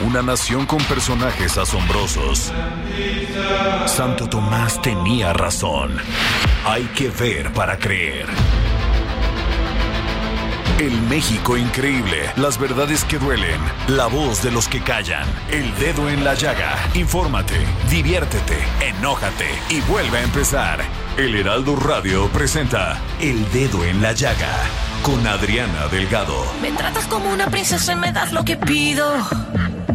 Una nación con personajes asombrosos. Santo Tomás tenía razón. Hay que ver para creer. El México increíble, las verdades que duelen, la voz de los que callan, el dedo en la llaga. Infórmate, diviértete, enójate y vuelve a empezar. El Heraldo Radio presenta El Dedo en la Llaga con Adriana Delgado. Me tratas como una princesa y me das lo que pido.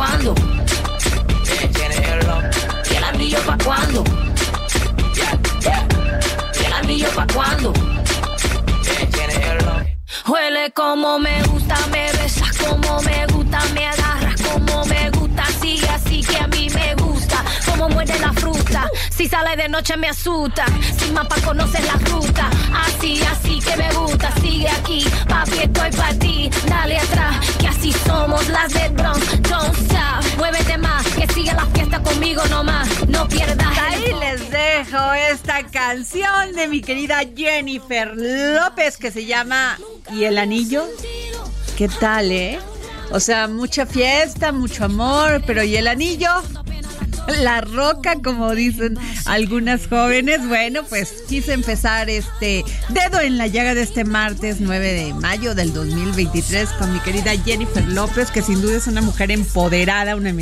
Cuándo? ¿Y el anillo pa' cuándo? ¿Y el anillo pa' cuándo? Huele como me gusta, me besas como me gusta, me si sale de noche me asusta, sin mapa conoces la ruta, así, así que me gusta, sigue aquí, papi estoy para ti, dale atrás, que así somos las de Bronx, don't stop, muévete más, que siga la fiesta conmigo nomás, no pierdas. Ahí les dejo esta canción de mi querida Jennifer López que se llama ¿Y el anillo? ¿Qué tal, eh? O sea, mucha fiesta, mucho amor, pero ¿y el anillo? La roca, como dicen algunas jóvenes. Bueno, pues quise empezar este dedo en la llaga de este martes 9 de mayo del 2023 con mi querida Jennifer López, que sin duda es una mujer empoderada, una,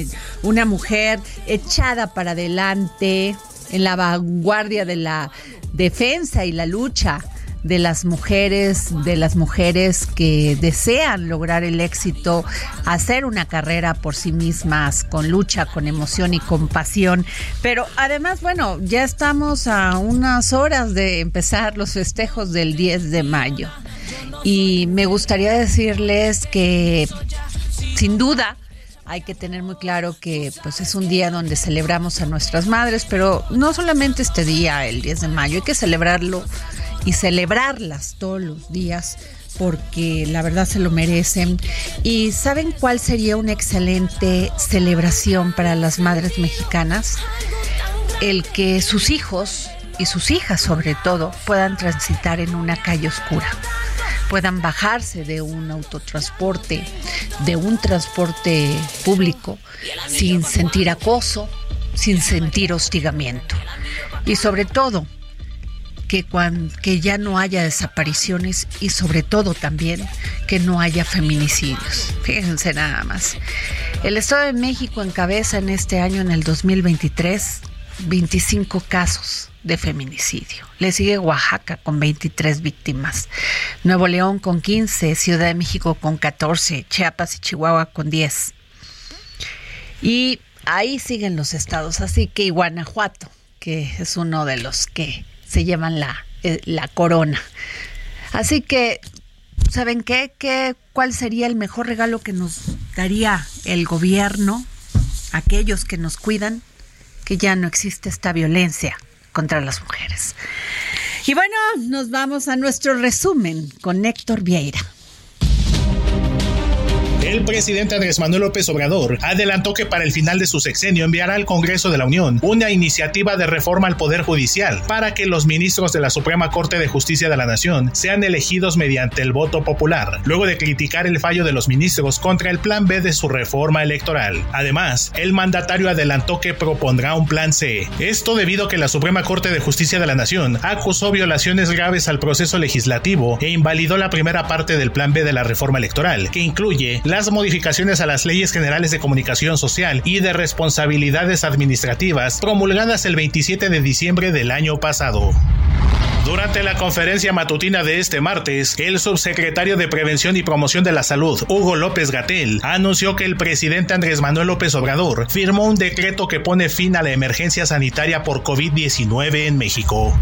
una mujer echada para adelante, en la vanguardia de la defensa y la lucha de las mujeres, de las mujeres que desean lograr el éxito, hacer una carrera por sí mismas, con lucha, con emoción y con pasión. Pero además, bueno, ya estamos a unas horas de empezar los festejos del 10 de mayo. Y me gustaría decirles que, sin duda, hay que tener muy claro que pues es un día donde celebramos a nuestras madres, pero no solamente este día, el 10 de mayo, hay que celebrarlo y celebrarlas todos los días porque la verdad se lo merecen. ¿Y saben cuál sería una excelente celebración para las madres mexicanas? El que sus hijos y sus hijas sobre todo puedan transitar en una calle oscura puedan bajarse de un autotransporte, de un transporte público, sin sentir acoso, sin sentir hostigamiento. Y sobre todo, que, que ya no haya desapariciones y sobre todo también que no haya feminicidios. Fíjense nada más. El Estado de México encabeza en este año, en el 2023, 25 casos de feminicidio. Le sigue Oaxaca con 23 víctimas, Nuevo León con 15, Ciudad de México con 14, Chiapas y Chihuahua con 10. Y ahí siguen los estados, así que Guanajuato, que es uno de los que se llevan la, eh, la corona. Así que, ¿saben qué? qué? ¿Cuál sería el mejor regalo que nos daría el gobierno, aquellos que nos cuidan? Que ya no existe esta violencia contra las mujeres. Y bueno, nos vamos a nuestro resumen con Héctor Vieira. El presidente Andrés Manuel López Obrador adelantó que para el final de su sexenio enviará al Congreso de la Unión una iniciativa de reforma al Poder Judicial para que los ministros de la Suprema Corte de Justicia de la Nación sean elegidos mediante el voto popular, luego de criticar el fallo de los ministros contra el plan B de su reforma electoral. Además, el mandatario adelantó que propondrá un plan C. Esto debido a que la Suprema Corte de Justicia de la Nación acusó violaciones graves al proceso legislativo e invalidó la primera parte del plan B de la reforma electoral, que incluye las modificaciones a las leyes generales de comunicación social y de responsabilidades administrativas promulgadas el 27 de diciembre del año pasado. Durante la conferencia matutina de este martes, el subsecretario de Prevención y Promoción de la Salud, Hugo López Gatel, anunció que el presidente Andrés Manuel López Obrador firmó un decreto que pone fin a la emergencia sanitaria por COVID-19 en México.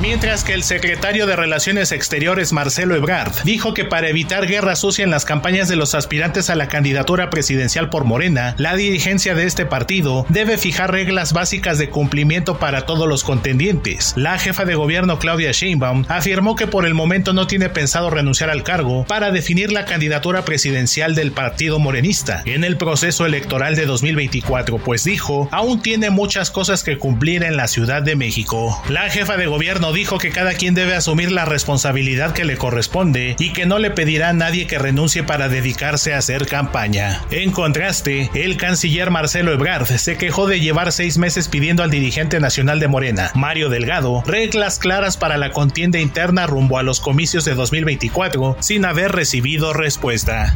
Mientras que el secretario de Relaciones Exteriores Marcelo Ebrard dijo que para evitar guerra sucia en las campañas de los aspirantes a la candidatura presidencial por Morena, la dirigencia de este partido debe fijar reglas básicas de cumplimiento para todos los contendientes. La jefa de gobierno Claudia Sheinbaum afirmó que por el momento no tiene pensado renunciar al cargo para definir la candidatura presidencial del partido morenista en el proceso electoral de 2024, pues dijo, aún tiene muchas cosas que cumplir en la Ciudad de México. La jefa de gobierno dijo que cada quien debe asumir la responsabilidad que le corresponde y que no le pedirá a nadie que renuncie para dedicarse a hacer campaña. En contraste, el canciller Marcelo Ebrard se quejó de llevar seis meses pidiendo al dirigente nacional de Morena, Mario Delgado, reglas claras para la contienda interna rumbo a los comicios de 2024 sin haber recibido respuesta.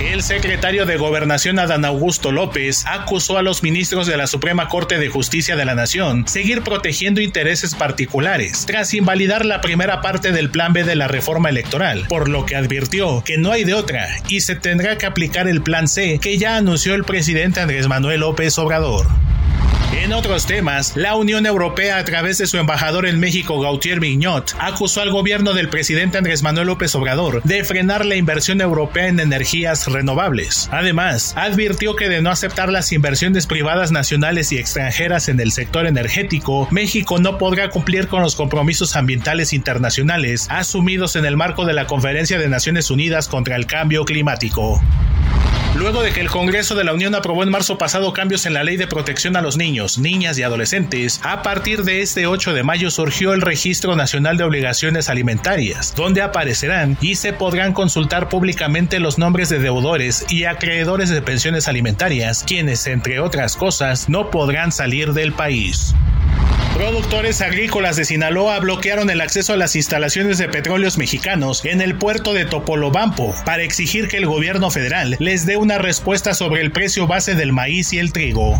El secretario de Gobernación Adán Augusto López acusó a los ministros de la Suprema Corte de Justicia de la Nación seguir protegiendo intereses particulares tras invalidar la primera parte del plan B de la reforma electoral, por lo que advirtió que no hay de otra y se tendrá que aplicar el plan C que ya anunció el presidente Andrés Manuel López Obrador. En otros temas, la Unión Europea, a través de su embajador en México, Gautier Vignot, acusó al gobierno del presidente Andrés Manuel López Obrador de frenar la inversión europea en energías renovables. Además, advirtió que de no aceptar las inversiones privadas nacionales y extranjeras en el sector energético, México no podrá cumplir con los compromisos ambientales internacionales asumidos en el marco de la Conferencia de Naciones Unidas contra el Cambio Climático. Luego de que el Congreso de la Unión aprobó en marzo pasado cambios en la ley de protección a los niños, niñas y adolescentes, a partir de este 8 de mayo surgió el Registro Nacional de Obligaciones Alimentarias, donde aparecerán y se podrán consultar públicamente los nombres de deudores y acreedores de pensiones alimentarias, quienes, entre otras cosas, no podrán salir del país. Productores agrícolas de Sinaloa bloquearon el acceso a las instalaciones de petróleos mexicanos en el puerto de Topolobampo para exigir que el gobierno federal les dé una respuesta sobre el precio base del maíz y el trigo.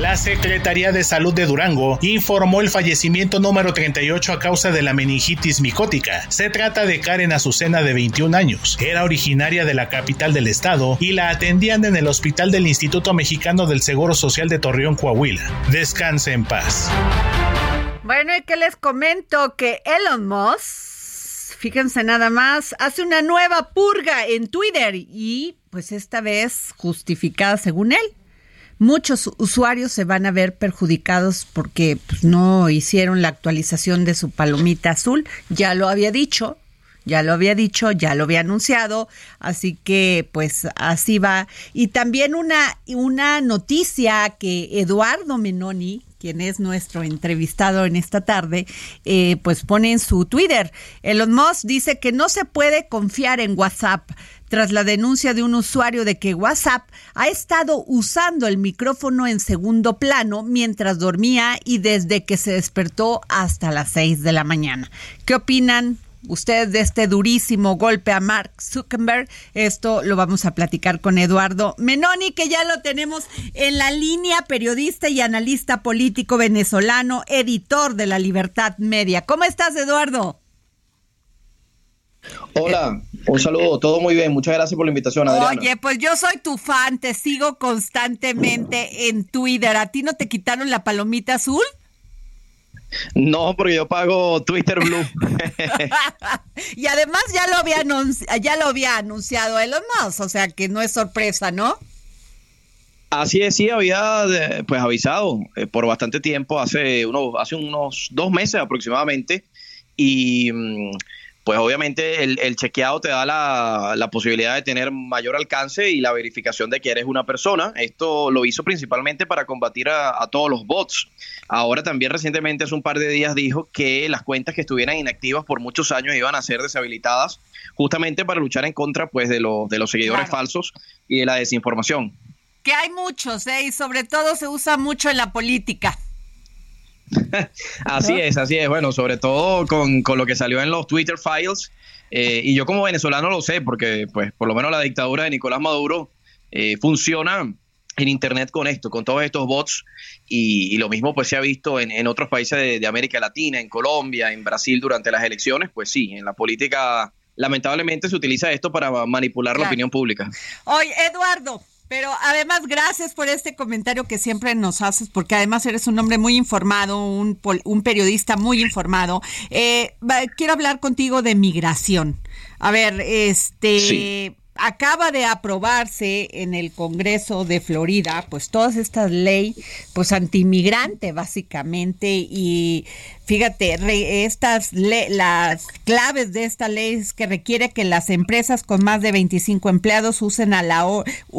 La Secretaría de Salud de Durango informó el fallecimiento número 38 a causa de la meningitis micótica. Se trata de Karen Azucena de 21 años. Era originaria de la capital del estado y la atendían en el hospital del Instituto Mexicano del Seguro Social de Torreón, Coahuila. Descanse en paz. Bueno, y que les comento que Elon Musk, fíjense nada más, hace una nueva purga en Twitter y pues esta vez justificada según él muchos usuarios se van a ver perjudicados porque pues, no hicieron la actualización de su palomita azul. Ya lo había dicho, ya lo había dicho, ya lo había anunciado, así que pues así va. Y también una, una noticia que Eduardo Menoni, quien es nuestro entrevistado en esta tarde, eh, pues pone en su Twitter. Elon Musk dice que no se puede confiar en WhatsApp tras la denuncia de un usuario de que WhatsApp ha estado usando el micrófono en segundo plano mientras dormía y desde que se despertó hasta las 6 de la mañana. ¿Qué opinan? Ustedes de este durísimo golpe a Mark Zuckerberg. Esto lo vamos a platicar con Eduardo Menoni, que ya lo tenemos en la línea, periodista y analista político venezolano, editor de La Libertad Media. ¿Cómo estás, Eduardo? Hola, un saludo, todo muy bien, muchas gracias por la invitación, Adriana. Oye, pues yo soy tu fan, te sigo constantemente en Twitter. ¿A ti no te quitaron la palomita azul? No, porque yo pago Twitter Blue. y además ya lo había ya lo había anunciado Elon Musk, o sea que no es sorpresa, ¿no? Así es, sí, había pues avisado eh, por bastante tiempo, hace, uno, hace unos dos meses aproximadamente, y mm, pues obviamente el, chequeado te da la, posibilidad de tener mayor alcance y la verificación de que eres una persona. Esto lo hizo principalmente para combatir a, todos los bots. Ahora también recientemente, hace un par de días, dijo que las cuentas que estuvieran inactivas por muchos años iban a ser deshabilitadas justamente para luchar en contra pues, de, los, de los seguidores falsos y de la desinformación. Que hay muchos, ¿eh? y sobre todo se usa mucho en la política. así es, así es. Bueno, sobre todo con, lo que salió en los Twitter files. Eh, y yo como venezolano lo sé, porque pues por lo menos la dictadura de Nicolás Maduro eh, funciona en Internet con esto, con todos estos bots. Y, lo mismo pues se ha visto en, otros países de, América Latina, en Colombia, en Brasil durante las elecciones. Pues sí, en la política lamentablemente se utiliza esto para manipular la opinión pública. Oye, Eduardo, pero además, gracias por este comentario que siempre nos haces, porque además eres un hombre muy informado, un, un periodista muy informado. Eh, quiero hablar contigo de migración. A ver, este, acaba de aprobarse en el Congreso de Florida, pues todas estas leyes, pues antimigrante básicamente, y fíjate, estas las claves de esta ley es que requiere que las empresas con más de 25 empleados usen a la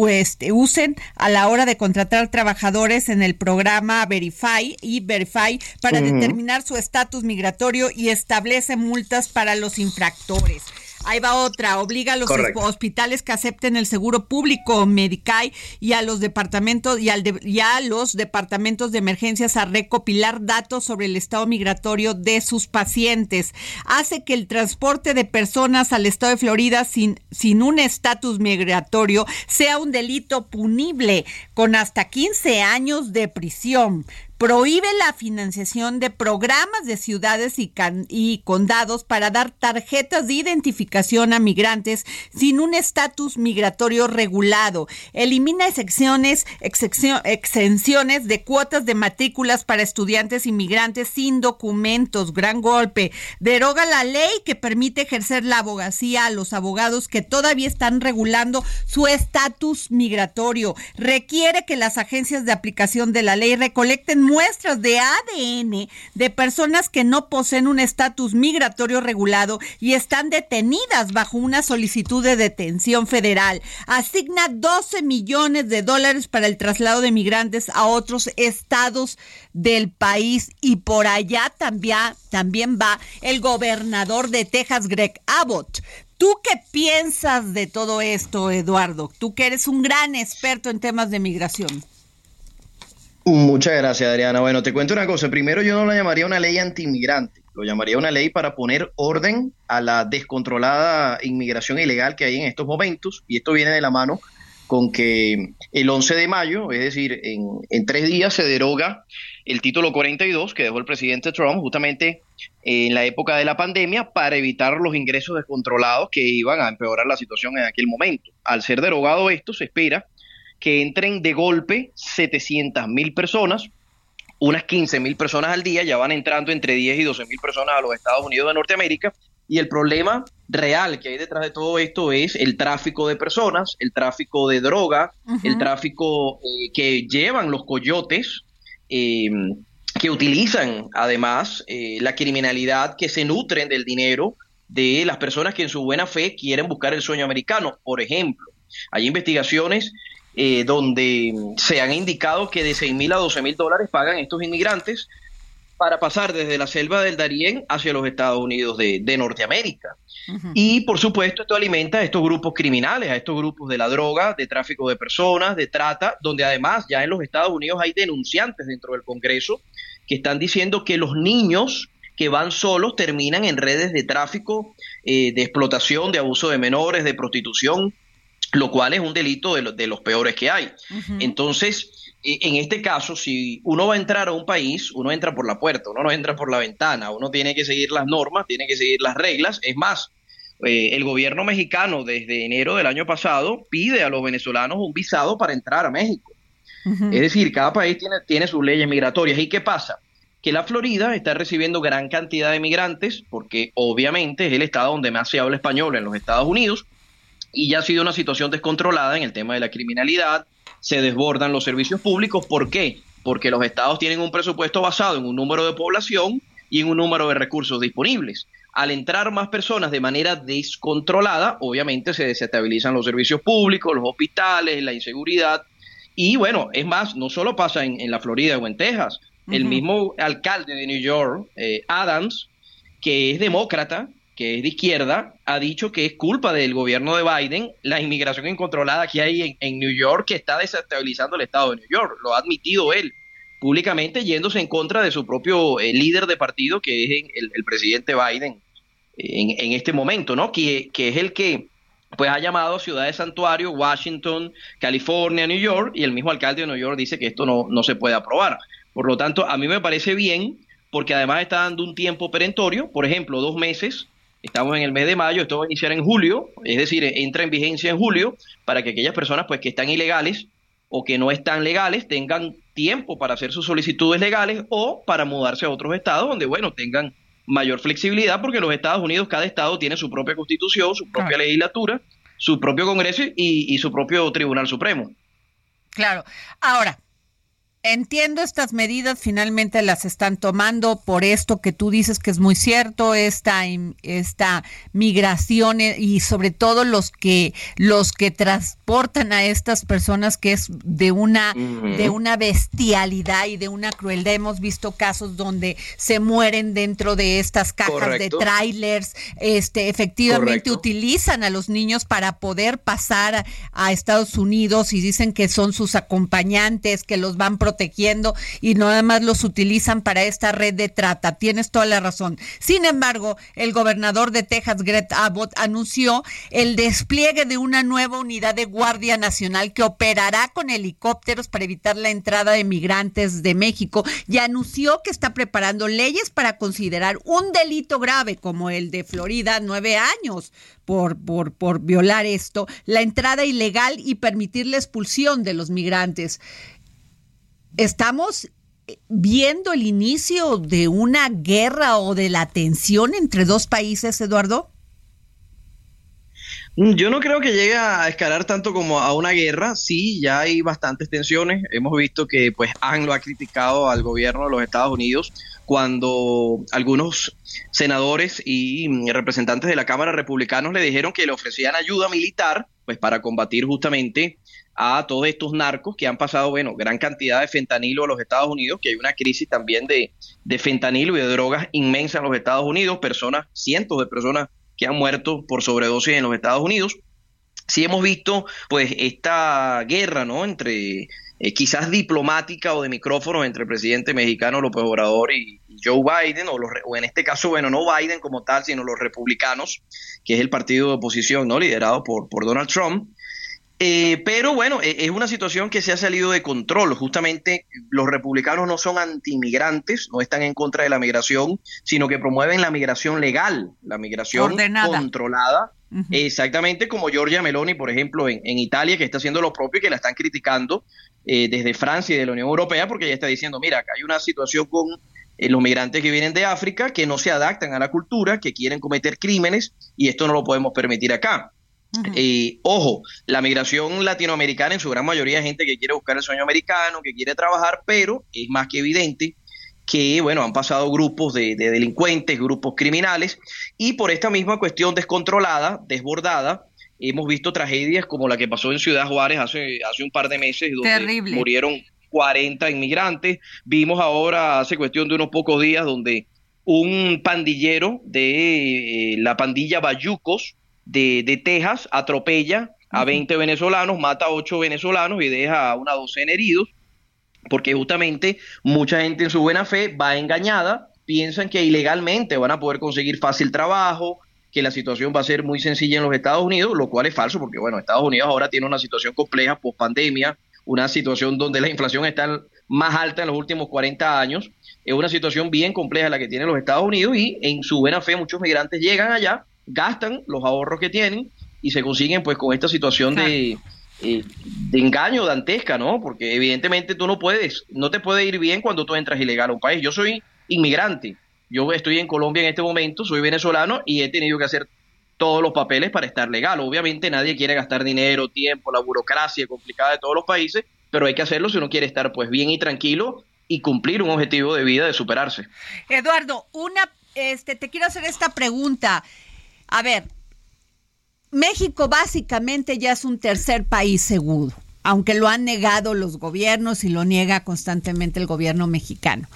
este, usen a la hora de contratar trabajadores en el programa Verify y Verify para determinar su estatus migratorio y establece multas para los infractores. Ahí va otra, obliga a los hospitales que acepten el seguro público Medicaid y a los departamentos y, al a los departamentos de emergencias a recopilar datos sobre el estado migratorio de sus pacientes. Hace que el transporte de personas al estado de Florida sin, sin un estatus migratorio sea un delito punible con hasta 15 años de prisión prohíbe la financiación de programas de ciudades y, condados para dar tarjetas de identificación a migrantes sin un estatus migratorio regulado. Elimina excepciones, exenciones de cuotas de matrículas para estudiantes inmigrantes sin documentos. Gran golpe. Deroga la ley que permite ejercer la abogacía a los abogados que todavía están regulando su estatus migratorio. Requiere que las agencias de aplicación de la ley recolecten muestras de ADN de personas que no poseen un estatus migratorio regulado y están detenidas bajo una solicitud de detención federal. Asigna 12 millones de dólares para el traslado de migrantes a otros estados del país y por allá también, también va el gobernador de Texas, Greg Abbott. ¿Tú qué piensas de todo esto, Eduardo? Tú que eres un gran experto en temas de migración. Muchas gracias, Adriana. Bueno, te cuento una cosa. Primero, yo no la llamaría una ley anti-inmigrante, lo llamaría una ley para poner orden a la descontrolada inmigración ilegal que hay en estos momentos, y esto viene de la mano con que el 11 de mayo, es decir, en, en tres días se deroga el título 42 que dejó el presidente Trump justamente en la época de la pandemia para evitar los ingresos descontrolados que iban a empeorar la situación en aquel momento. Al ser derogado esto, se espera que entren de golpe 700 mil personas, unas 15 mil personas al día, ya van entrando entre 10 y 12 mil personas a los Estados Unidos de Norteamérica. Y el problema real que hay detrás de todo esto es el tráfico de personas, el tráfico de droga, el tráfico eh, que llevan los coyotes, eh, que utilizan además eh, la criminalidad, que se nutren del dinero de las personas que en su buena fe quieren buscar el sueño americano. Por ejemplo, hay investigaciones eh, donde se han indicado que de 6 mil a 12 mil dólares pagan estos inmigrantes para pasar desde la selva del Darién hacia los Estados Unidos de, Norteamérica. Y por supuesto esto alimenta a estos grupos criminales, a estos grupos de la droga, de tráfico de personas, de trata, donde además ya en los Estados Unidos hay denunciantes dentro del Congreso que están diciendo que los niños que van solos terminan en redes de tráfico, eh, de explotación, de abuso de menores, de prostitución, lo cual es un delito de, de los peores que hay. Entonces, e, en este caso, si uno va a entrar a un país, uno entra por la puerta, uno no entra por la ventana, uno tiene que seguir las normas, tiene que seguir las reglas. Es más, eh, el gobierno mexicano desde enero del año pasado pide a los venezolanos un visado para entrar a México. Es decir, cada país tiene, tiene sus leyes migratorias. ¿Y qué pasa? Que la Florida está recibiendo gran cantidad de migrantes, porque obviamente es el estado donde más se habla español en los Estados Unidos, y ya ha sido una situación descontrolada en el tema de la criminalidad, se desbordan los servicios públicos. ¿Por qué? Porque los estados tienen un presupuesto basado en un número de población y en un número de recursos disponibles. al entrar más personas de manera descontrolada, obviamente se desestabilizan los servicios públicos, los hospitales, la inseguridad. Y bueno, es más, no solo pasa en, la Florida o en Texas. El mismo alcalde de New York, eh, Adams, que es demócrata, que es de izquierda, ha dicho que es culpa del gobierno de Biden la inmigración incontrolada que hay en, New York que está desestabilizando el estado de New York. Lo ha admitido él públicamente yéndose en contra de su propio eh, líder de partido, que es el, presidente Biden en, este momento, ¿no? Que, que es el que pues ha llamado ciudades santuario, Washington, California, New York, y el mismo alcalde de New York dice que esto no, no se puede aprobar. Por lo tanto, a mí me parece bien, porque además está dando un tiempo perentorio, por ejemplo, dos meses, estamos en el mes de mayo, esto va a iniciar en julio, es decir, entra en vigencia en julio, para que aquellas personas pues que están ilegales o que no están legales tengan tiempo para hacer sus solicitudes legales o para mudarse a otros estados donde, bueno, tengan mayor flexibilidad porque los Estados Unidos, cada estado tiene su propia constitución, su propia legislatura, su propio Congreso y, y su propio Tribunal Supremo. Claro. Ahora, Entiendo estas medidas, finalmente las están tomando por esto que tú dices que es muy cierto, esta, esta migración eh, y sobre todo los que los que transportan a estas personas que es de una de una bestialidad y de una crueldad. Hemos visto casos donde se mueren dentro de estas cajas de trailers, este efectivamente utilizan a los niños para poder pasar a, Estados Unidos y dicen que son sus acompañantes, que los van protegiendo y no además los utilizan para esta red de trata. Tienes toda la razón. Sin embargo, el gobernador de Texas, Greg Abbott, anunció el despliegue de una nueva unidad de Guardia Nacional que operará con helicópteros para evitar la entrada de migrantes de México y anunció que está preparando leyes para considerar un delito grave como el de Florida, nueve años por, por, por violar esto, la entrada ilegal y permitir la expulsión de los migrantes estamos viendo el inicio de una guerra o de la tensión entre dos países, Eduardo? Mm, yo no creo que llegue a escalar tanto como a una guerra. Sí, ya hay bastantes tensiones. Hemos visto que pues Han lo ha criticado al gobierno de los Estados Unidos cuando algunos senadores y representantes de la Cámara republicanos le dijeron que le ofrecían ayuda militar pues para combatir justamente a todos estos narcos que han pasado, bueno, gran cantidad de fentanilo a los Estados Unidos, que hay una crisis también de, de fentanilo y de drogas inmensa en los Estados Unidos, personas, cientos de personas que han muerto por sobredosis en los Estados Unidos. Sí hemos visto, pues, esta guerra, ¿no?, entre eh, quizás diplomática o de micrófonos entre el presidente mexicano López Obrador y, Joe Biden, o, los, o, en este caso, bueno, no Biden como tal, sino los republicanos, que es el partido de oposición, ¿no?, liderado por, por Donald Trump. Eh, pero bueno, e, es una situación que se ha salido de control. Justamente los republicanos no son antimigrantes, no están en contra de la migración, sino que promueven la migración legal, la migración controlada. Exactamente como Giorgia Meloni, por ejemplo, en, Italia, que está haciendo lo propio y que la están criticando eh, desde Francia y de la Unión Europea, porque ella está diciendo, mira, acá hay una situación con eh, los migrantes que vienen de África, que no se adaptan a la cultura, que quieren cometer crímenes, y esto no lo podemos permitir acá. Y ojo, la migración latinoamericana en su gran mayoría es gente que quiere buscar el sueño americano, que quiere trabajar, pero es más que evidente que, bueno, han pasado grupos de, delincuentes, grupos criminales, y por esta misma cuestión descontrolada, desbordada, hemos visto tragedias como la que pasó en Ciudad Juárez hace, hace un par de meses, donde murieron 40 inmigrantes. Vimos ahora, hace cuestión de unos pocos días, donde un pandillero de eh, la pandilla Bayucos, de, de Texas atropella a 20 venezolanos, mata a 8 venezolanos y deja a una docena heridos, porque justamente mucha gente en su buena fe va engañada, piensan que ilegalmente van a poder conseguir fácil trabajo, que la situación va a ser muy sencilla en los Estados Unidos, lo cual es falso, porque bueno, Estados Unidos ahora tiene una situación compleja post pandemia, una situación donde la inflación está más alta en los últimos 40 años, es una situación bien compleja la que tienen los Estados Unidos y en su buena fe muchos migrantes llegan allá gastan los ahorros que tienen y se consiguen pues con esta situación de, eh, de engaño dantesca, ¿no? Porque evidentemente tú no puedes, no te puede ir bien cuando tú entras ilegal a un país. Yo soy inmigrante, yo estoy en Colombia en este momento, soy venezolano y he tenido que hacer todos los papeles para estar legal. Obviamente nadie quiere gastar dinero, tiempo, la burocracia complicada de todos los países, pero hay que hacerlo si uno quiere estar pues bien y tranquilo y cumplir un objetivo de vida de superarse. Eduardo, una este, te quiero hacer esta pregunta. A ver, México básicamente ya es un tercer país seguro aunque lo han negado los gobiernos y lo niega constantemente el gobierno mexicano.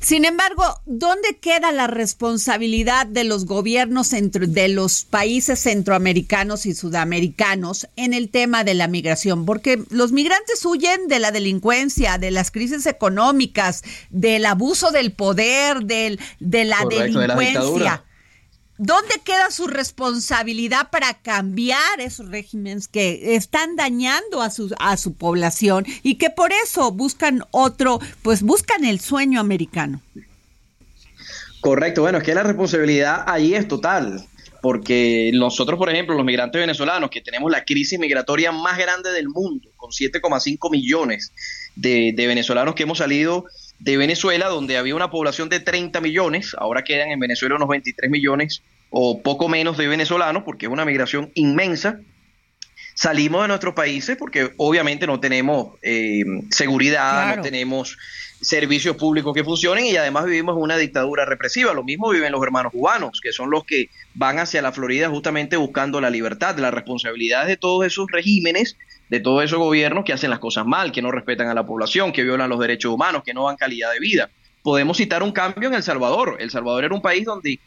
Sin embargo, ¿dónde queda la responsabilidad de los gobiernos de los países centroamericanos y sudamericanos en el tema de la migración? Porque los migrantes huyen de la delincuencia, de las crisis económicas, del abuso del poder, del, de la delincuencia. ¿Dónde queda su responsabilidad para cambiar esos regímenes que están dañando a su, a su población y que por eso buscan otro, pues buscan el sueño americano? Correcto, bueno, es que la responsabilidad ahí es total, porque nosotros, por ejemplo, los migrantes venezolanos, que tenemos la crisis migratoria más grande del mundo, con 7,5 millones de, de venezolanos que hemos salido de Venezuela, donde había una población de 30 millones, ahora quedan en Venezuela unos 23 millones o poco menos de venezolanos, porque es una migración inmensa. Salimos de nuestros países porque obviamente no tenemos eh, seguridad, no tenemos servicios públicos que funcionen y además vivimos en una dictadura represiva. Lo mismo viven los hermanos cubanos, que son los que van hacia la Florida justamente buscando la libertad. La responsabilidad de todos esos regímenes de todos esos gobiernos que hacen las cosas mal, que no respetan a la población, que violan los derechos humanos, que no dan calidad de vida. Podemos citar un cambio en El Salvador. El Salvador era un país donde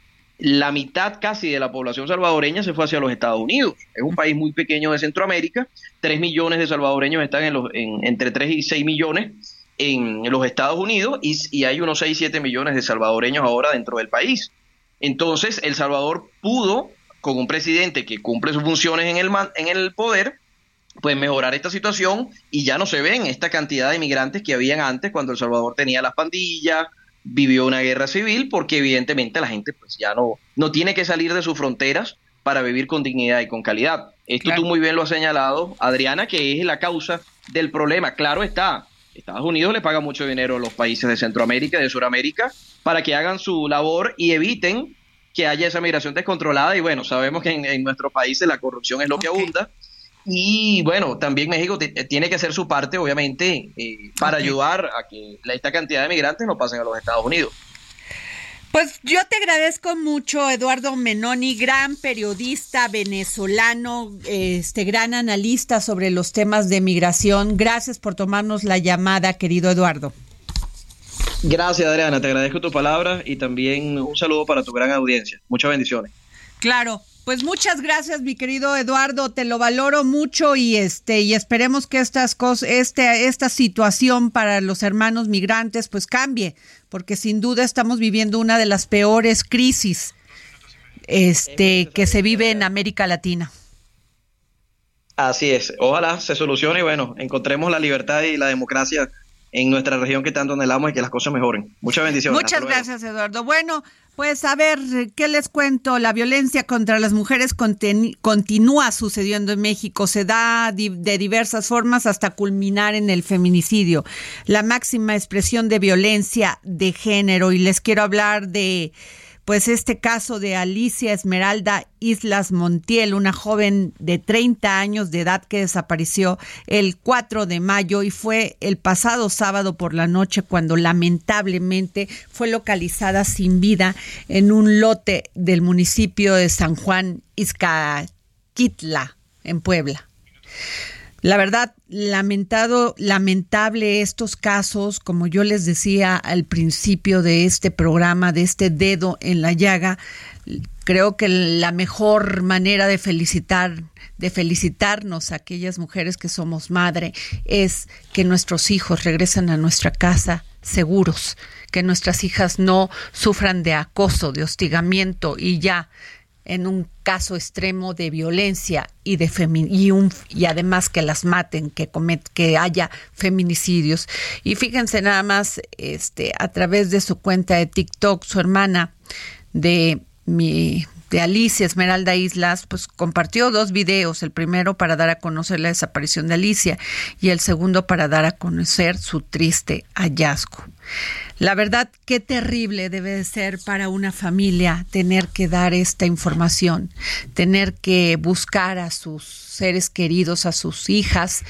la mitad casi de la población salvadoreña se fue hacia los Estados Unidos. Es un país muy pequeño de Centroamérica. Tres millones de salvadoreños están en los, entre 3 y 6 millones en los Estados Unidos y, y hay unos 6, 7 millones de salvadoreños ahora dentro del país. Entonces, El Salvador pudo, con un presidente que cumple sus funciones en el, en el poder, pues mejorar esta situación y ya no se ven esta cantidad de inmigrantes que habían antes cuando El Salvador tenía las pandillas, vivió una guerra civil, porque evidentemente la gente pues ya no, no tiene que salir de sus fronteras para vivir con dignidad y con calidad. Esto tú muy bien lo has señalado, Adriana, que es la causa del problema. Claro está, Estados Unidos le paga mucho dinero a los países de Centroamérica y de Sudamérica para que hagan su labor y eviten que haya esa migración descontrolada. Y bueno, sabemos que en, nuestros países la corrupción es lo que abunda y bueno, también México eh, tiene que hacer su parte, obviamente, eh, para ayudar a que esta cantidad de migrantes no pasen a los Estados Unidos. Pues yo te agradezco mucho, Eduardo Menoni, gran periodista venezolano, este gran analista sobre los temas de migración. Gracias por tomarnos la llamada, querido Eduardo. Gracias, Adriana, te agradezco tu palabra y también un saludo para tu gran audiencia. Muchas bendiciones. Claro, pues muchas gracias, mi querido Eduardo, te lo valoro mucho y este y esperemos que estas cosas, este, esta situación para los hermanos migrantes pues cambie, porque sin duda estamos viviendo una de las peores crisis este que se vive en América Latina. Así es, ojalá se solucione y bueno, encontremos la libertad y la democracia en nuestra región que tanto anhelamos y que las cosas mejoren. Muchas bendiciones. Muchas gracias, Eduardo. Bueno, pues a ver, ¿qué les cuento? La violencia contra las mujeres continúa sucediendo en México, se da de diversas formas hasta culminar en el feminicidio, la máxima expresión de violencia de género. Y les quiero hablar de pues este caso de Alicia Esmeralda Islas Montiel, una joven de 30 años de edad que desapareció el 4 de mayo y fue el pasado sábado por la noche cuando lamentablemente fue localizada sin vida en un lote del municipio de San Juan Izcaquitla, en Puebla. La verdad, lamentado, lamentable estos casos, como yo les decía al principio de este programa, de este dedo en la llaga, creo que la mejor manera de felicitar, de felicitarnos a aquellas mujeres que somos madre, es que nuestros hijos regresen a nuestra casa seguros, que nuestras hijas no sufran de acoso, de hostigamiento y ya en un caso extremo de violencia y de y, un, y además que las maten, que comet, que haya feminicidios. Y fíjense nada más, este, a través de su cuenta de TikTok, su hermana de mi de Alicia Esmeralda Islas, pues compartió dos videos, el primero para dar a conocer la desaparición de Alicia y el segundo para dar a conocer su triste hallazgo. La verdad, qué terrible debe de ser para una familia tener que dar esta información, tener que buscar a sus seres queridos, a sus hijas,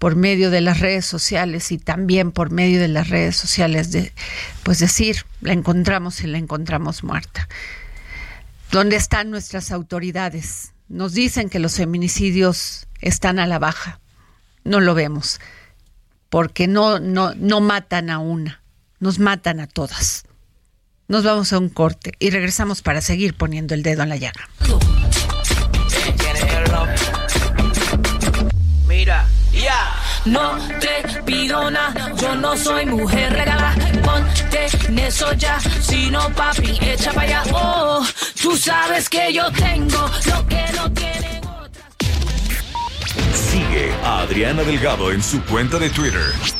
por medio de las redes sociales y también por medio de las redes sociales pues decir, la encontramos y la encontramos muerta. ¿Dónde están nuestras autoridades? Nos dicen que los feminicidios están a la baja. No lo vemos. Porque no, no, no matan a una, nos matan a todas. Nos vamos a un corte y regresamos para seguir poniendo el dedo en la llaga. Mira, ya. No te pido nada, yo no soy mujer regala. Ponte en eso ya, si no papi, echa para allá. Oh, tú sabes que yo tengo lo que no tienen otras. Sigue a Adriana Delgado en su cuenta de Twitter.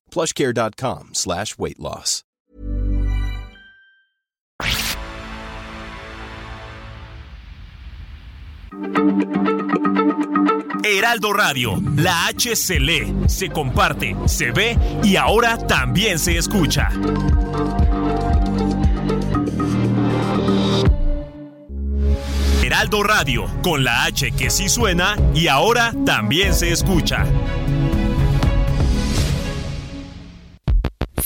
plushcare.com slash weight loss. Heraldo Radio, la H se lee, se comparte, se ve y ahora también se escucha. Heraldo Radio, con la H que sí suena y ahora también se escucha.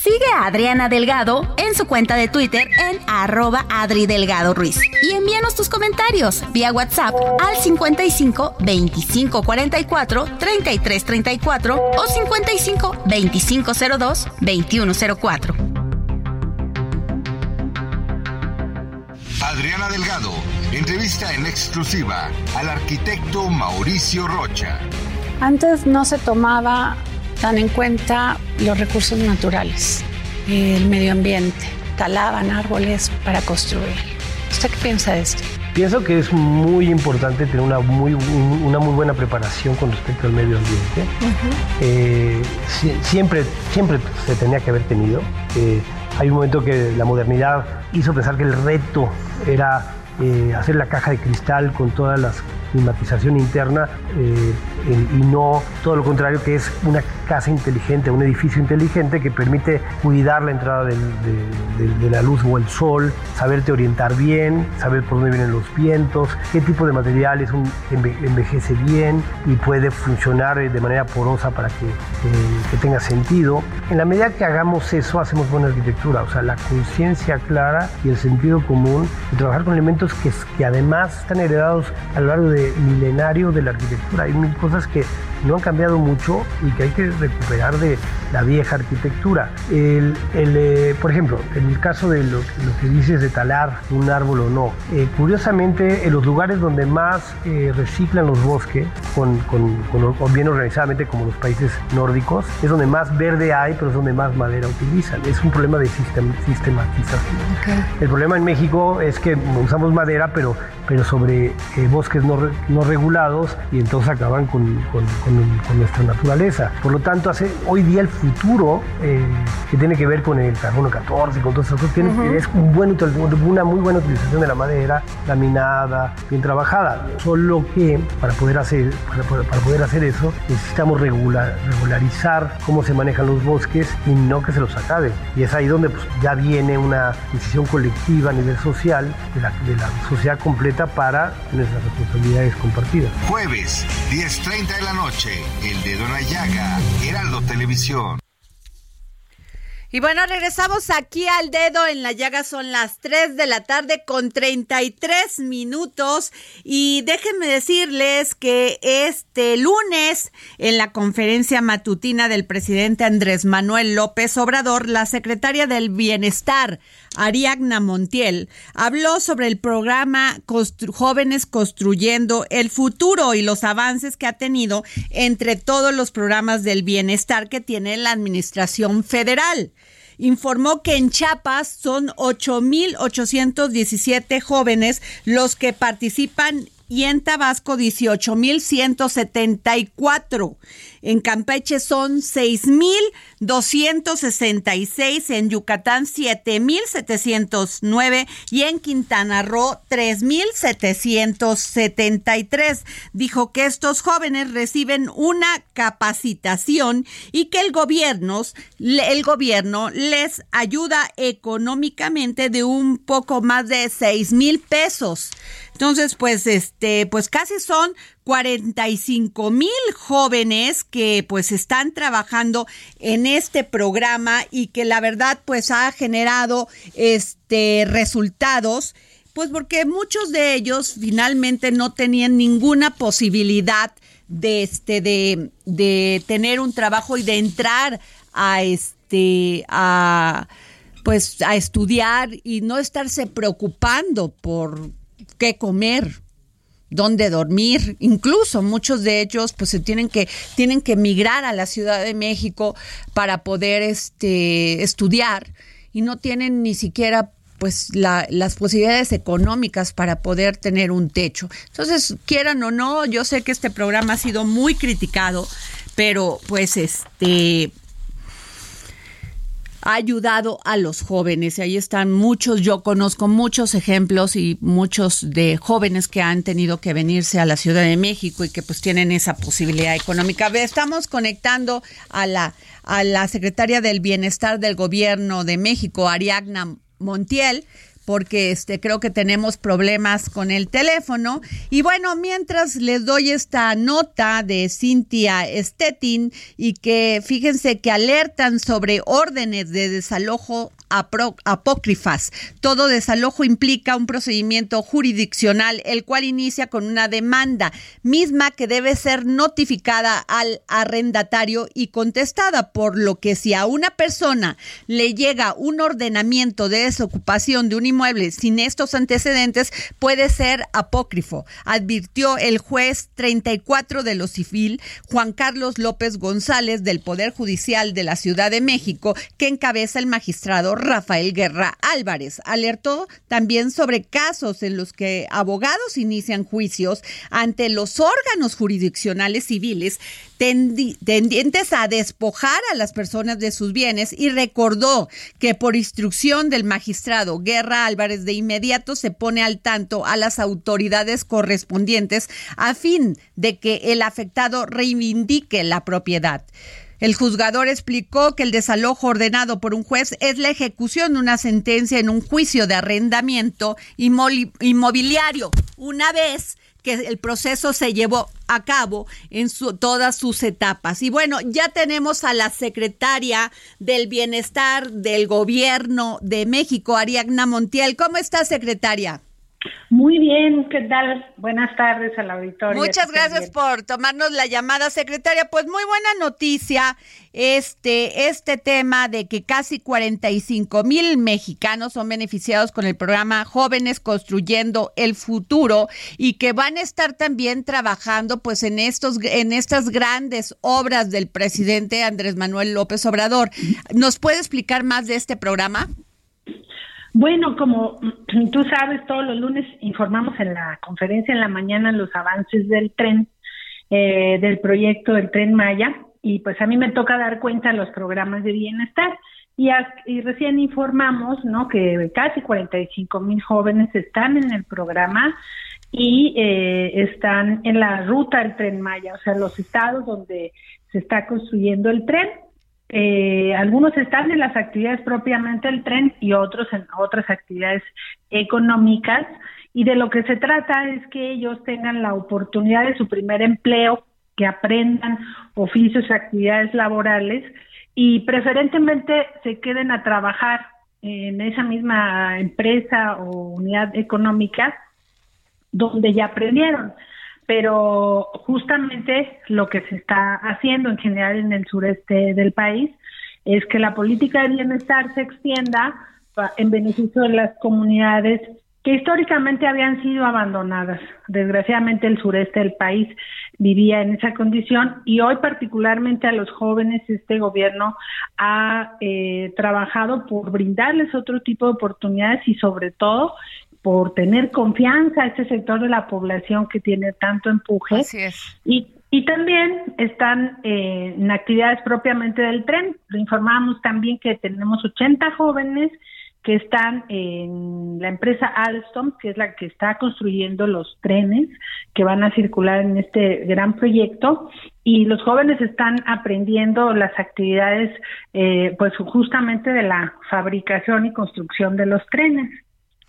Sigue a Adriana Delgado en su cuenta de Twitter en arroba Adri Delgado Ruiz. Y envíanos tus comentarios vía WhatsApp al 55 25 44 33 34 o 55 25 02 21 04. Adriana Delgado entrevista en exclusiva al arquitecto Mauricio Rocha. Antes no se tomaba tan en cuenta los recursos naturales, el medio ambiente, talaban árboles para construir. ¿Usted qué piensa de esto? Pienso que es muy importante tener una muy, una muy buena preparación con respecto al medio ambiente. Eh, si- siempre, siempre se tenía que haber tenido. Eh, hay un momento que la modernidad hizo pensar que el reto era eh, hacer la caja de cristal con toda la climatización interna eh, y no todo lo contrario que es una casa inteligente, un edificio inteligente que permite cuidar la entrada del- de, de- de la luz o el sol, saberte orientar bien, saber por dónde vienen los vientos, qué tipo de materiales enve- envejece bien y puede funcionar eh, de manera porosa para que, eh, que tenga sentido. En la medida que hagamos eso, hacemos buena arquitectura, o sea, la conciencia clara y el sentido común de trabajar con elementos que, además están heredados a lo largo de milenario de la arquitectura. Hay mil cosas que no han cambiado mucho y que hay que recuperar de la vieja arquitectura. El, el, eh, por ejemplo, en el caso de lo, lo que dices de talar un árbol o no, eh, curiosamente en los lugares donde más eh, reciclan los bosques, con, con- bien organizadamente como los países nórdicos, es donde más verde hay, pero es donde más madera utilizan. Es un problema de sistem- sistematización. El problema en México es que usamos madera, pero, pero sobre bosques no, no regulados y entonces acaban con, con- con- con nuestra naturaleza. Por lo tanto, hace, hoy día el futuro eh, que tiene que ver con el carbono 14, con todas esas cosas, tiene- es un buen, util- una muy buena utilización de la madera, laminada, bien trabajada. Solo que para poder hacer, para, poder- para poder hacer eso necesitamos regular- regularizar cómo se manejan los bosques y no que se los acaben. Y es ahí donde pues, ya viene una decisión colectiva a nivel social de la, de la sociedad completa para nuestras responsabilidades compartidas. Jueves, 10.30 de la noche, El Dedo en la Llaga, Heraldo Televisión. Y bueno, regresamos aquí al dedo en la llaga. Son las 3 de la tarde con 33 minutos. Y déjenme decirles que este lunes, en la conferencia matutina del presidente Andrés Manuel López Obrador, la secretaria del Bienestar, Ariagna Montiel, habló sobre el programa Jóvenes Construyendo el Futuro y los avances que ha tenido entre todos los programas del bienestar que tiene la Administración Federal. Informó que en Chiapas son 8.817 jóvenes los que participan y en Tabasco 18.174. En Campeche son 6.266, en Yucatán 7.709 y en Quintana Roo 3.773. Dijo que estos jóvenes reciben una capacitación y que el gobierno, el gobierno les ayuda económicamente de un poco más de 6 mil pesos. Entonces, pues, este, pues casi son 45 mil jóvenes que pues están trabajando en este programa y que la verdad pues ha generado este resultados pues porque muchos de ellos finalmente no tenían ninguna posibilidad de este de, de tener un trabajo y de entrar a este a pues a estudiar y no estarse preocupando por qué comer dónde dormir, incluso muchos de ellos pues se tienen que tienen que emigrar a la Ciudad de México para poder este estudiar y no tienen ni siquiera pues las posibilidades económicas para poder tener un techo. Entonces, quieran o no, yo sé que este programa ha sido muy criticado, pero pues este ha ayudado a los jóvenes. Y ahí están muchos, yo conozco muchos ejemplos y muchos de jóvenes que han tenido que venirse a la Ciudad de México y que pues tienen esa posibilidad económica. Estamos conectando a la, a la secretaria del Bienestar del Gobierno de México, Ariagna Montiel, porque este creo que tenemos problemas con el teléfono. Y bueno, mientras les doy esta nota de Cintia Stettin y que fíjense que alertan sobre órdenes de desalojo apócrifas. Todo desalojo implica un procedimiento jurisdiccional, el cual inicia con una demanda misma que debe ser notificada al arrendatario y contestada, por lo que si a una persona le llega un ordenamiento de desocupación de un inmueble sin estos antecedentes, puede ser apócrifo, advirtió el juez 34 de lo civil, Juan Carlos López González, del Poder Judicial de la Ciudad de México, que encabeza el magistrado Rafael Guerra Álvarez. Alertó también sobre casos en los que abogados inician juicios ante los órganos jurisdiccionales civiles tendientes a despojar a las personas de sus bienes y recordó que por instrucción del magistrado Guerra Álvarez de inmediato se pone al tanto a las autoridades correspondientes a fin de que el afectado reivindique la propiedad. El juzgador explicó que el desalojo ordenado por un juez es la ejecución de una sentencia en un juicio de arrendamiento inmobiliario, una vez que el proceso se llevó a cabo en todas sus etapas. Y bueno, ya tenemos a la secretaria del Bienestar del Gobierno de México, Ariadna Montiel. ¿Cómo está, secretaria? Muy bien, ¿qué tal? Buenas tardes al auditorio. Muchas gracias por tomarnos la llamada, secretaria. Pues muy buena noticia este, este tema de que casi 45 mil mexicanos son beneficiados con el programa Jóvenes Construyendo el Futuro y que van a estar también trabajando pues en estos, en estas grandes obras del presidente Andrés Manuel López Obrador. ¿Nos puede explicar más de este programa? Bueno, como tú sabes, todos los lunes informamos en la conferencia en la mañana los avances del tren, eh, del proyecto del tren Maya, y pues a mí me toca dar cuenta de los programas de bienestar. Y, y recién informamos, ¿no? Que casi 45 mil jóvenes están en el programa y eh, están en la ruta del tren Maya, o sea, los estados donde se está construyendo el tren eh, algunos están en las actividades propiamente del tren y otros en otras actividades económicas y de lo que se trata es que ellos tengan la oportunidad de su primer empleo, que aprendan oficios y actividades laborales y preferentemente se queden a trabajar en esa misma empresa o unidad económica donde ya aprendieron. Pero justamente lo que se está haciendo en general en el sureste del país es que la política de bienestar se extienda en beneficio de las comunidades que históricamente habían sido abandonadas. Desgraciadamente el sureste del país vivía en esa condición y hoy particularmente a los jóvenes este gobierno ha eh, trabajado por brindarles otro tipo de oportunidades y sobre todo por tener confianza a este sector de la población que tiene tanto empuje. Y, y también están eh, en actividades propiamente del tren. Lo informamos también que tenemos 80 jóvenes que están en la empresa Alstom, que es la que está construyendo los trenes que van a circular en este gran proyecto, y los jóvenes están aprendiendo las actividades, eh, pues justamente de la fabricación y construcción de los trenes.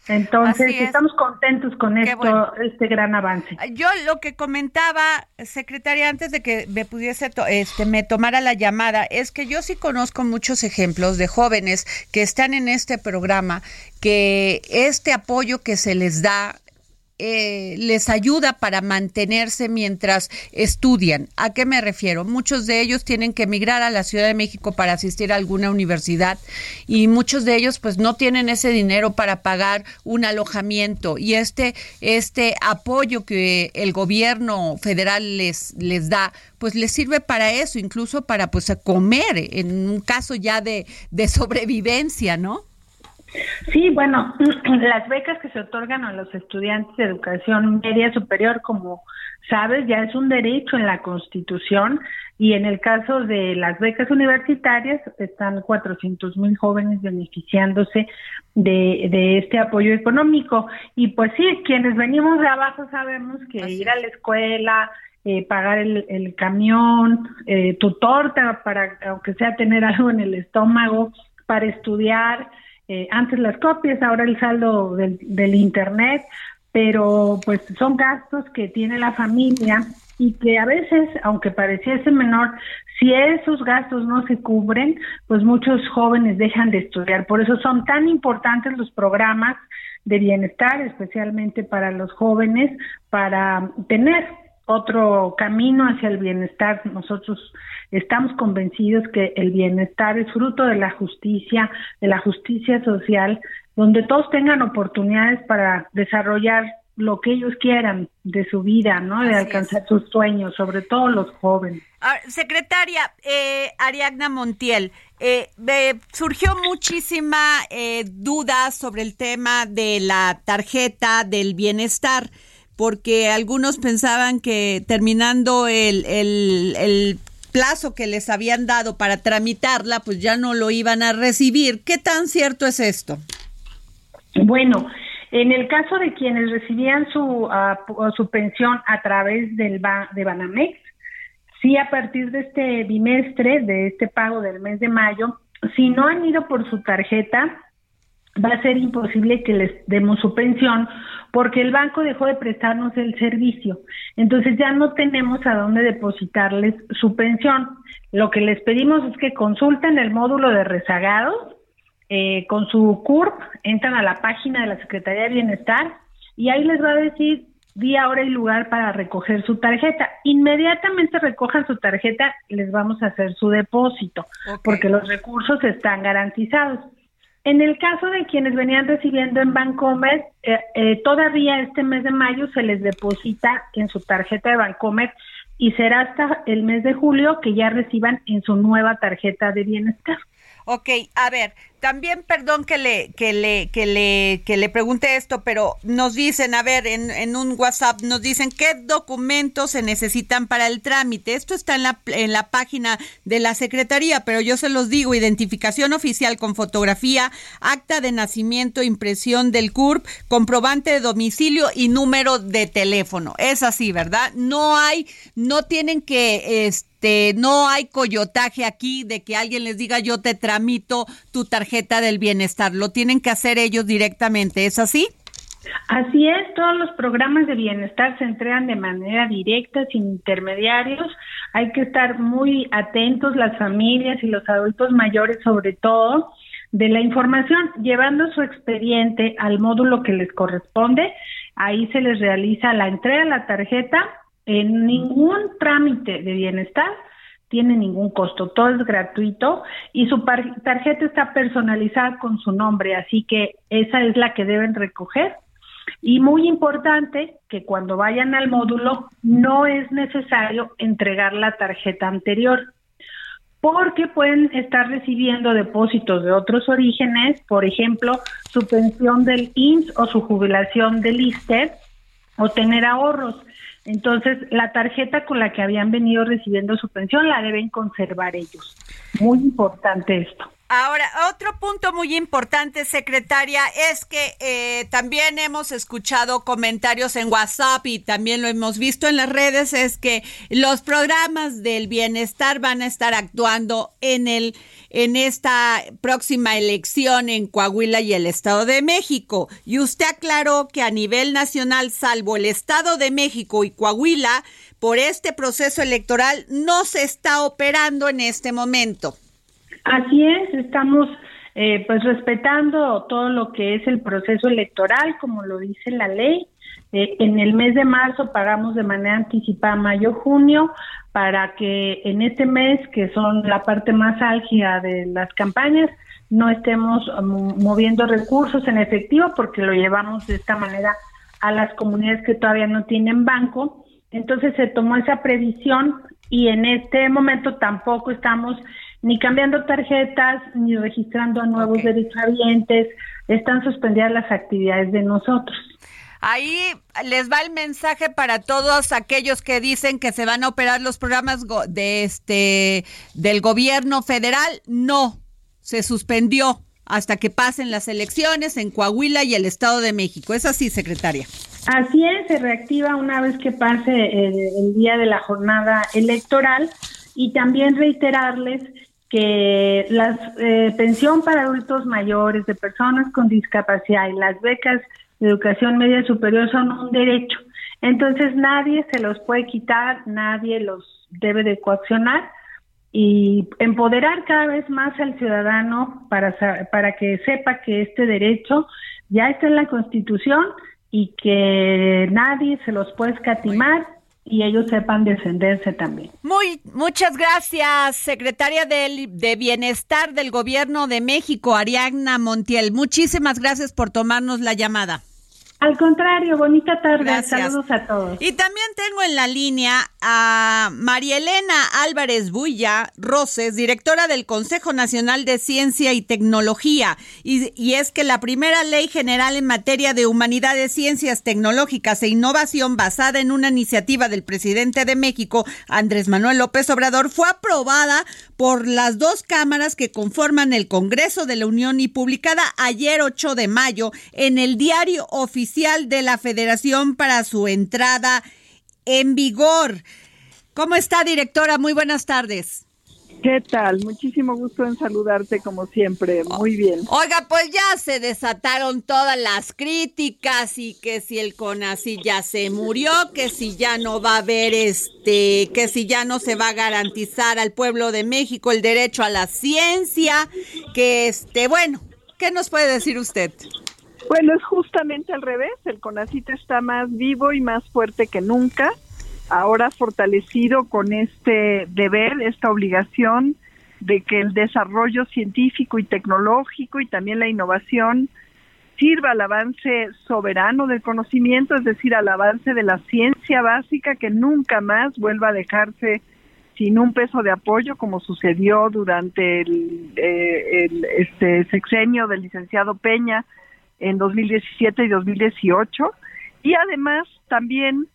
Entonces, estamos contentos con esto, este gran avance. Yo lo que comentaba, secretaria, antes de que me pudiese, este, me tomara la llamada, es que yo sí conozco muchos ejemplos de jóvenes que están en este programa, que este apoyo que se les da eh, les ayuda para mantenerse mientras estudian. ¿A qué me refiero? Muchos de ellos tienen que emigrar a la Ciudad de México para asistir a alguna universidad y muchos de ellos pues no tienen ese dinero para pagar un alojamiento y este este apoyo que el gobierno federal les les da pues les sirve para eso, incluso para pues comer en un caso ya de, de sobrevivencia, ¿no? Sí, bueno, las becas que se otorgan a los estudiantes de educación media superior, como sabes, ya es un derecho en la Constitución y en el caso de las becas universitarias están 400 mil jóvenes beneficiándose de, de este apoyo económico. Y pues sí, quienes venimos de abajo sabemos que ir a la escuela, eh, pagar el, el camión, eh, tu torta para, aunque sea tener algo en el estómago, para estudiar, eh, antes las copias, ahora el saldo del, del Internet, pero pues son gastos que tiene la familia y que a veces, aunque pareciese menor, si esos gastos no se cubren, pues muchos jóvenes dejan de estudiar. Por eso son tan importantes los programas de bienestar, especialmente para los jóvenes, para tener otro camino hacia el bienestar. Nosotros estamos convencidos que el bienestar es fruto de la justicia, de la justicia social, donde todos tengan oportunidades para desarrollar lo que ellos quieran de su vida, ¿no? De alcanzar sus sueños, sobre todo los jóvenes. Ah, secretaria eh, Ariadna Montiel, eh, surgió muchísima eh, duda sobre el tema de la tarjeta del bienestar porque algunos pensaban que terminando el, el, plazo que les habían dado para tramitarla, pues ya no lo iban a recibir. ¿Qué tan cierto es esto? Bueno, en el caso de quienes recibían su, ah, su pensión a través del de Banamex, sí a partir de este bimestre, de este pago del mes de mayo, si no han ido por su tarjeta, va a ser imposible que les demos su pensión porque el banco dejó de prestarnos el servicio. Entonces ya no tenemos a dónde depositarles su pensión. Lo que les pedimos es que consulten el módulo de rezagados eh, con su CURP, entran a la página de la Secretaría de Bienestar y ahí les va a decir día, hora y lugar para recoger su tarjeta. Inmediatamente recojan su tarjeta, les vamos a hacer su depósito, porque los recursos están garantizados. En el caso de quienes venían recibiendo en Bancomer, eh, eh, todavía este mes de mayo se les deposita en su tarjeta de Bancomer y será hasta el mes de julio que ya reciban en su nueva tarjeta de bienestar. Ok, a ver, también perdón que le, que le, que le, que le pregunte esto, pero nos dicen, a ver, en, en, un WhatsApp nos dicen qué documentos se necesitan para el trámite. Esto está en la, en la página de la Secretaría, pero yo se los digo, identificación oficial con fotografía, acta de nacimiento, impresión del CURP, comprobante de domicilio y número de teléfono. Es así, ¿verdad? No hay, no tienen que, este, no hay coyotaje aquí de que alguien les diga yo te tramito tu tarjeta del bienestar, lo tienen que hacer ellos directamente, ¿es así? Así es, todos los programas de bienestar se entregan de manera directa, sin intermediarios. Hay que estar muy atentos, las familias y los adultos mayores sobre todo, de la información, llevando su expediente al módulo que les corresponde. Ahí se les realiza la entrega de la tarjeta. En ningún trámite de bienestar tiene ningún costo, todo es gratuito y su tarjeta está personalizada con su nombre, así que esa es la que deben recoger y muy importante que cuando vayan al módulo no es necesario entregar la tarjeta anterior, porque pueden estar recibiendo depósitos de otros orígenes, por ejemplo, su pensión del IMSS o su jubilación del ISTED o tener ahorros. Entonces, la tarjeta con la que habían venido recibiendo su pensión la deben conservar ellos. Muy importante esto. Ahora, otro punto muy importante, secretaria, es que eh, también hemos escuchado comentarios en WhatsApp y también lo hemos visto en las redes, es que los programas del bienestar van a estar actuando en el en esta próxima elección en Coahuila y el Estado de México. Y usted aclaró que a nivel nacional, salvo el Estado de México y Coahuila, por este proceso electoral no se está operando en este momento. Así es, estamos eh, pues respetando todo lo que es el proceso electoral, como lo dice la ley. Eh, en el mes de marzo pagamos de manera anticipada mayo-junio para que en este mes, que son la parte más álgida de las campañas, no estemos um, moviendo recursos en efectivo porque lo llevamos de esta manera a las comunidades que todavía no tienen banco. Entonces se tomó esa previsión y en este momento tampoco estamos ni cambiando tarjetas, ni registrando a nuevos derechohabientes, están suspendidas las actividades de nosotros. Ahí les va el mensaje para todos aquellos que dicen que se van a operar los programas de este del gobierno federal. No, se suspendió hasta que pasen las elecciones en Coahuila y el Estado de México. ¿Es así, secretaria? Así es, se reactiva una vez que pase el, el día de la jornada electoral y también reiterarles que la eh, pensión para adultos mayores, de personas con discapacidad y las becas de educación media superior son un derecho. Entonces nadie se los puede quitar, nadie los debe de coaccionar y empoderar cada vez más al ciudadano para, para que sepa que este derecho ya está en la Constitución y que nadie se los puede escatimar y ellos sepan defenderse también. Muy, muchas gracias, secretaria de, de Bienestar del Gobierno de México, Ariadna Montiel. Muchísimas gracias por tomarnos la llamada. Al contrario, bonita tarde. Saludos a todos. Y también tengo en la línea a María Elena Álvarez Bulla Roses, directora del Consejo Nacional de Ciencia y Tecnología. Y, es que la primera ley general en materia de humanidades, ciencias tecnológicas e innovación basada en una iniciativa del presidente de México, Andrés Manuel López Obrador, fue aprobada por las dos cámaras que conforman el Congreso de la Unión y publicada ayer 8 de mayo en el diario oficial de la Federación para su entrada en vigor. ¿Cómo está, directora? Muy buenas tardes. ¿Qué tal? Muchísimo gusto en saludarte como siempre. Muy bien. Oiga, pues ya se desataron todas las críticas y que si el CONACI ya se murió, que si ya no va a haber este, que si ya no se va a garantizar al pueblo de México el derecho a la ciencia, que este, bueno, ¿qué nos puede decir usted? Bueno, es justamente al revés. El CONACIT está más vivo y más fuerte que nunca ahora fortalecido con este deber, esta obligación de que el desarrollo científico y tecnológico y también la innovación sirva al avance soberano del conocimiento, es decir, al avance de la ciencia básica que nunca más vuelva a dejarse sin un peso de apoyo como sucedió durante el, eh, este sexenio del licenciado Peña en 2017 y 2018 y además también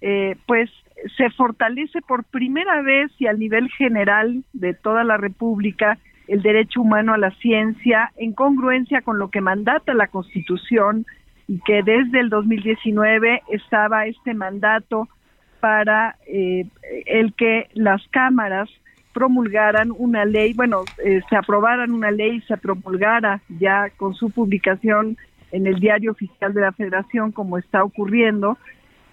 eh, pues se fortalece por primera vez y al nivel general de toda la República el derecho humano a la ciencia en congruencia con lo que mandata la Constitución y que desde el 2019 estaba este mandato para eh, el que las cámaras promulgaran una ley, bueno, eh, se aprobaran una ley y se promulgara ya con su publicación en el diario oficial de la Federación, como está ocurriendo,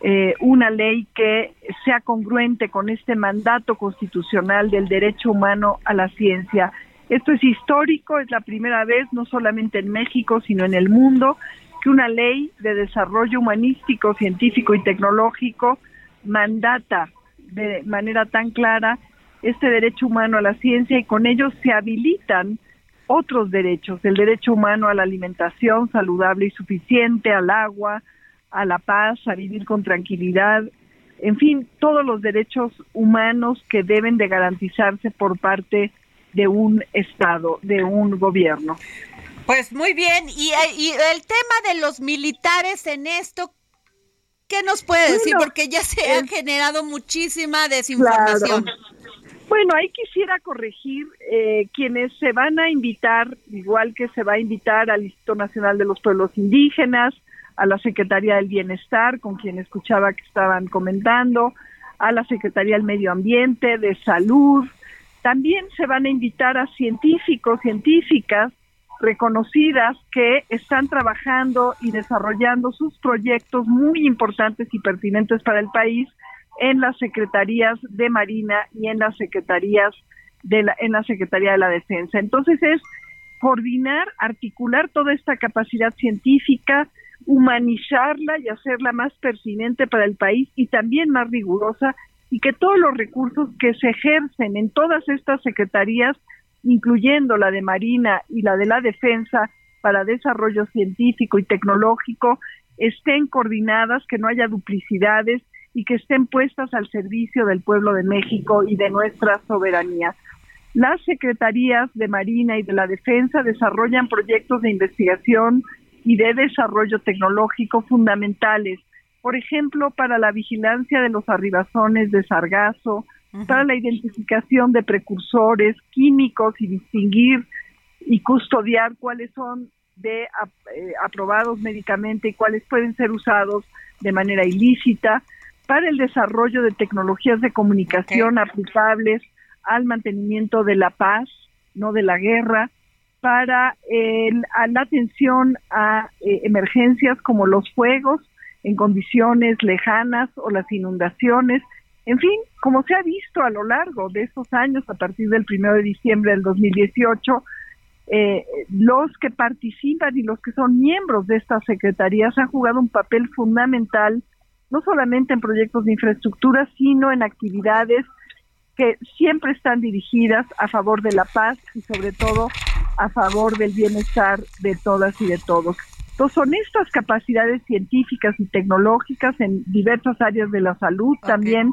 eh, una ley que sea congruente con este mandato constitucional del derecho humano a la ciencia. Esto es histórico, es la primera vez, no solamente en México, sino en el mundo, que una ley de desarrollo humanístico, científico y tecnológico mandata de manera tan clara este derecho humano a la ciencia y con ello se habilitan otros derechos, el derecho humano a la alimentación saludable y suficiente, al agua, a la paz, a vivir con tranquilidad, en fin, todos los derechos humanos que deben de garantizarse por parte de un Estado, de un gobierno. Pues muy bien, y, el tema de los militares en esto, ¿qué nos puede decir? Porque ya se ha generado muchísima desinformación. Bueno, ahí quisiera corregir eh, quienes se van a invitar, igual que se va a invitar al Instituto Nacional de los Pueblos Indígenas, a la Secretaría del Bienestar, con quien escuchaba que estaban comentando, a la Secretaría del Medio Ambiente, de Salud. También se van a invitar a científicos, científicas reconocidas que están trabajando y desarrollando sus proyectos muy importantes y pertinentes para el país en las secretarías de Marina y en las secretarías de la, en la Secretaría de la Defensa. Entonces es coordinar, articular toda esta capacidad científica, humanizarla y hacerla más pertinente para el país y también más rigurosa y que todos los recursos que se ejercen en todas estas secretarías, incluyendo la de Marina y la de la Defensa para desarrollo científico y tecnológico, estén coordinadas, que no haya duplicidades y que estén puestas al servicio del pueblo de México y de nuestra soberanía. Las secretarías de Marina y de la Defensa desarrollan proyectos de investigación y de desarrollo tecnológico fundamentales, por ejemplo, para la vigilancia de los arribazones de sargazo, para la identificación de precursores químicos y distinguir y custodiar cuáles son de eh, aprobados médicamente y cuáles pueden ser usados de manera ilícita, para el desarrollo de tecnologías de comunicación aplicables al mantenimiento de la paz, no de la guerra, para la atención a eh, emergencias como los fuegos en condiciones lejanas o las inundaciones. En fin, como se ha visto a lo largo de estos años, a partir del primero de diciembre del 2018, eh, los que participan y los que son miembros de estas secretarías han jugado un papel fundamental no solamente en proyectos de infraestructura, sino en actividades que siempre están dirigidas a favor de la paz y sobre todo a favor del bienestar de todas y de todos. Entonces son estas capacidades científicas y tecnológicas en diversas áreas de la salud también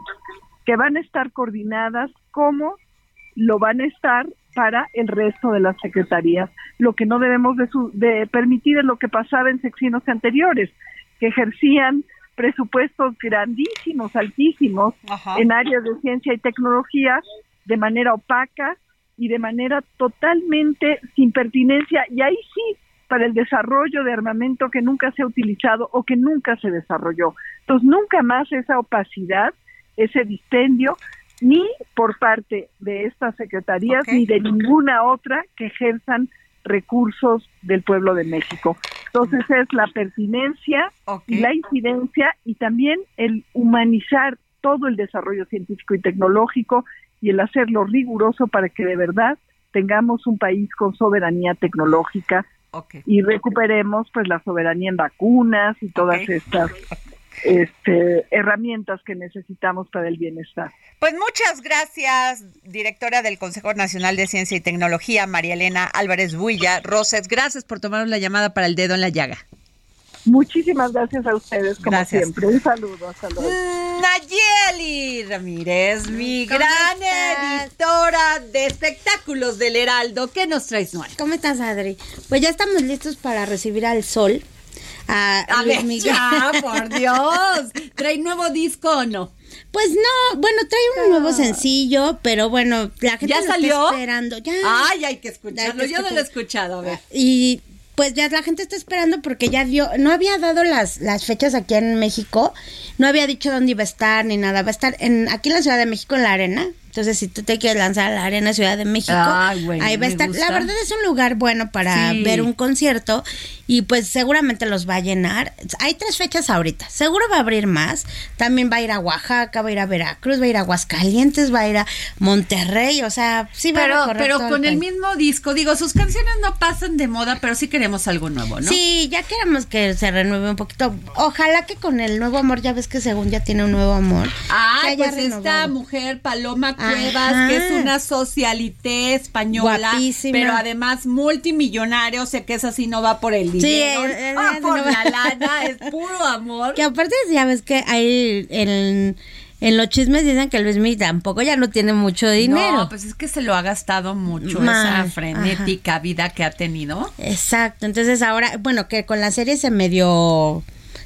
que van a estar coordinadas como lo van a estar para el resto de las secretarías. Lo que no debemos de, de permitir es lo que pasaba en secciones anteriores, que ejercían presupuestos grandísimos, altísimos, en áreas de ciencia y tecnología de manera opaca y de manera totalmente sin pertinencia y ahí sí para el desarrollo de armamento que nunca se ha utilizado o que nunca se desarrolló. Entonces nunca más esa opacidad, ese dispendio, ni por parte de estas secretarías ni de ninguna otra que ejerzan recursos del pueblo de México. Entonces es la pertinencia y la incidencia y también el humanizar todo el desarrollo científico y tecnológico y el hacerlo riguroso para que de verdad tengamos un país con soberanía tecnológica y recuperemos pues la soberanía en vacunas y todas estas este, herramientas que necesitamos para el bienestar. Pues muchas gracias, directora del Consejo Nacional de Ciencia y Tecnología, María Elena Álvarez Builla. Roses, gracias por tomar la llamada para el dedo en la llaga. Muchísimas gracias a ustedes, como siempre. Un saludo, hasta luego. Nayeli Ramírez, mi gran editora de espectáculos del Heraldo. ¿Qué nos traes, Noel? ¿Cómo estás, Adri? Pues ya estamos listos para recibir al sol a, Luis Miguel. por Dios. ¿Trae nuevo disco o no? Pues no, bueno, trae un nuevo sencillo, pero bueno, la gente ¿Ya salió? está esperando. Ya. Ay, hay que escucharlo. Yo no lo he escuchado, a ver. Y pues ya la gente está esperando porque ya dio, no había dado las, las fechas aquí en México, no había dicho dónde iba a estar ni nada, va a estar en, aquí en la Ciudad de México, en la arena, Entonces, si tú te quieres lanzar a la Arena Ciudad de México, ahí va a estar. gusta. La verdad es un lugar bueno para Sí. ver un concierto y pues seguramente los va a llenar. Hay tres fechas ahorita. Seguro va a abrir más. También va a ir a Oaxaca, va a ir a Veracruz, va a ir a Aguascalientes, va a ir a Monterrey. O sea, sí va a Pero, recorrer pero todo con el mismo disco, digo, sus canciones no pasan de moda, pero sí queremos algo nuevo, ¿no? Sí, ya queremos que se renueve un poquito. Ojalá que con el nuevo amor, ya ves que según ya tiene un nuevo amor. haya pues renovado. esta mujer, Paloma Cuevas, Ajá. que es una socialité española, Guapísima. pero además multimillonaria, o sea que esa sí no va por el Sí, dinero, eh, va eh, por no la va. lana, es puro amor. Que aparte ya ves que hay en, en los chismes dicen que Luis Miguel tampoco ya no tiene mucho dinero. No, pues es que se lo ha gastado mucho Mal, esa frenética vida que ha tenido. Exacto, entonces ahora, bueno, que con la serie se medio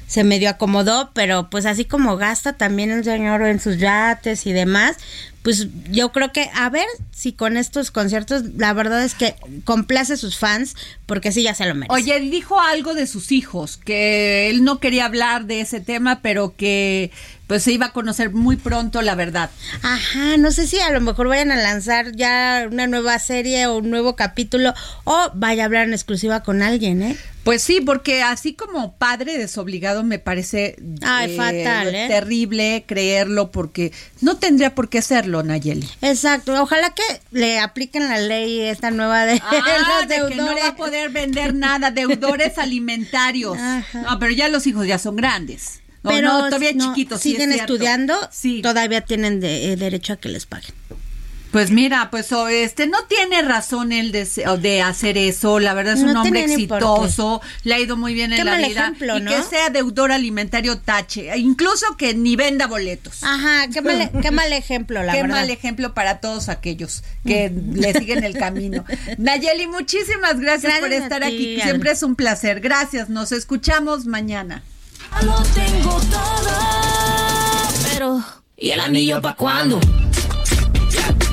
se medio acomodó, pero pues así como gasta también el señor en sus yates y demás, pues yo creo que a ver si con estos conciertos la verdad es que complace a sus fans porque sí ya se lo merece. Oye, dijo algo de sus hijos, que él no quería hablar de ese tema, pero que pues se iba a conocer muy pronto la verdad. Ajá, no sé si a lo mejor vayan a lanzar ya una nueva serie o un nuevo capítulo o vaya a hablar en exclusiva con alguien, ¿eh? Pues sí, porque así como padre desobligado me parece Ay, fatal, ¿eh? terrible creerlo porque no tendría por qué hacerlo, Nayeli. Exacto, ojalá que le apliquen la ley esta nueva de Ah, de que no va a poder vender nada, deudores alimentarios. No, pero ya los hijos ya son grandes. No, Pero no, todavía no, chiquitos. sí es siguen estudiando, todavía tienen de- eh, derecho a que les paguen. Pues mira, pues o, este no tiene razón él de, hacer eso. La verdad es un No hombre qué. exitoso, le ha ido muy bien en Qué la mal vida ejemplo, y ¿no? que sea deudor alimentario tache, e incluso que ni venda boletos. Ajá, qué mal, qué mal ejemplo, la Qué verdad. mal ejemplo para todos aquellos que le siguen el camino. Nayeli, muchísimas gracias, Gracias por a estar ti, aquí. Siempre es un placer. Gracias. Nos escuchamos mañana. Lo tengo todo, pero ¿y el anillo pa' cuándo?